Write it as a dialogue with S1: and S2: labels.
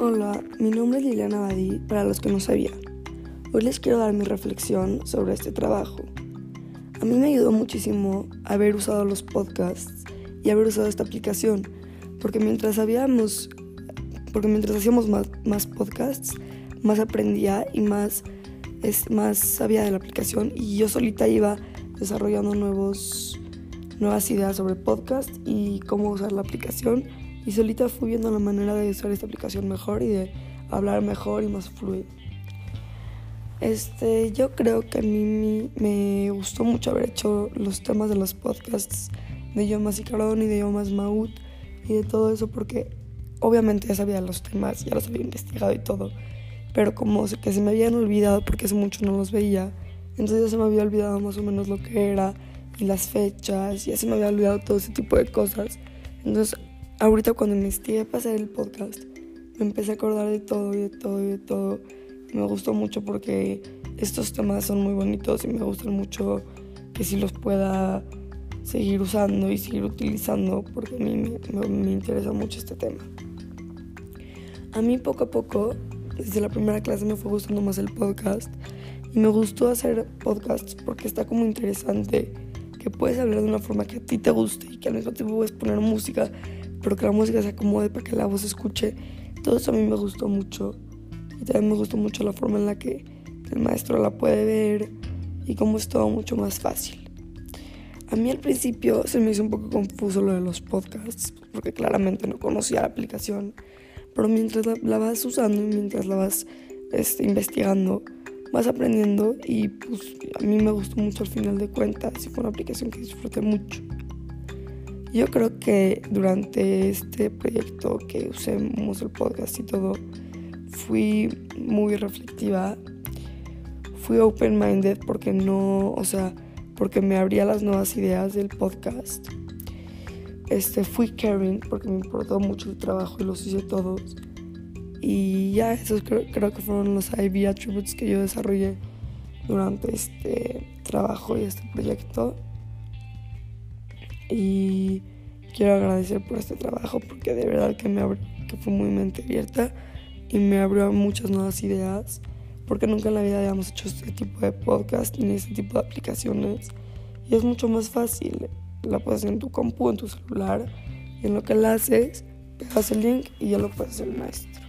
S1: Hola, mi nombre es Liliana Badí, para los que no sabían. Hoy les quiero dar mi reflexión sobre este trabajo. A mí me ayudó muchísimo haber usado los podcasts y haber usado esta aplicación, porque mientras hacíamos más, más podcasts, más aprendía y más, es, más sabía de la aplicación y yo solita iba desarrollando nuevos, nuevas ideas sobre podcast y cómo usar la aplicación y solita fui viendo la manera de usar esta aplicación mejor y de hablar mejor y más fluido. Este, yo creo que a mí me gustó mucho haber hecho los temas de los podcasts de Yomas y Carón y de Yomas Maut y de todo eso porque obviamente ya sabía los temas, ya los había investigado y todo, pero como que se me habían olvidado porque hace mucho no los veía, entonces ya se me había olvidado más o menos lo que era y las fechas, ya se me había olvidado todo ese tipo de cosas. Entonces ahorita cuando investigué para hacer el podcast, me empecé a acordar de todo y de todo y de todo. me gustó mucho porque estos temas son muy bonitos y me gustan mucho que si los pueda seguir usando y seguir utilizando porque a mí me, me interesa mucho este tema. A mí poco a poco, desde la primera clase me fue gustando más el podcast y me gustó hacer podcasts porque está como interesante que puedes hablar de una forma que a ti te guste y que al mismo tiempo puedes poner música pero que la música se acomode para que la voz escuche. Todo eso a mí me gustó mucho. Y también me gustó mucho la forma en la que el maestro la puede ver y cómo es todo mucho más fácil. A mí al principio se me hizo un poco confuso lo de los podcasts, porque claramente no conocía la aplicación, pero mientras la, vas usando y mientras la vas este, investigando, vas aprendiendo y pues a mí me gustó mucho al final de cuentas y fue una aplicación que disfruté mucho. Yo creo que durante este proyecto que usemos el podcast y todo, fui muy reflectiva, fui open-minded porque no, o sea, porque me abría las nuevas ideas del podcast. Este, fui caring porque me importó mucho el trabajo y los hice todos. Y ya, esos creo, creo que fueron los IB attributes que yo desarrollé durante este trabajo y este proyecto. Y quiero agradecer por este trabajo porque de verdad que, me que fue muy mente abierta y me abrió muchas nuevas ideas porque nunca en la vida habíamos hecho este tipo de podcast ni este tipo de aplicaciones y es mucho más fácil. La puedes hacer en tu compu, en tu celular y en lo que la haces, pegas el link y ya lo puedes hacer maestro.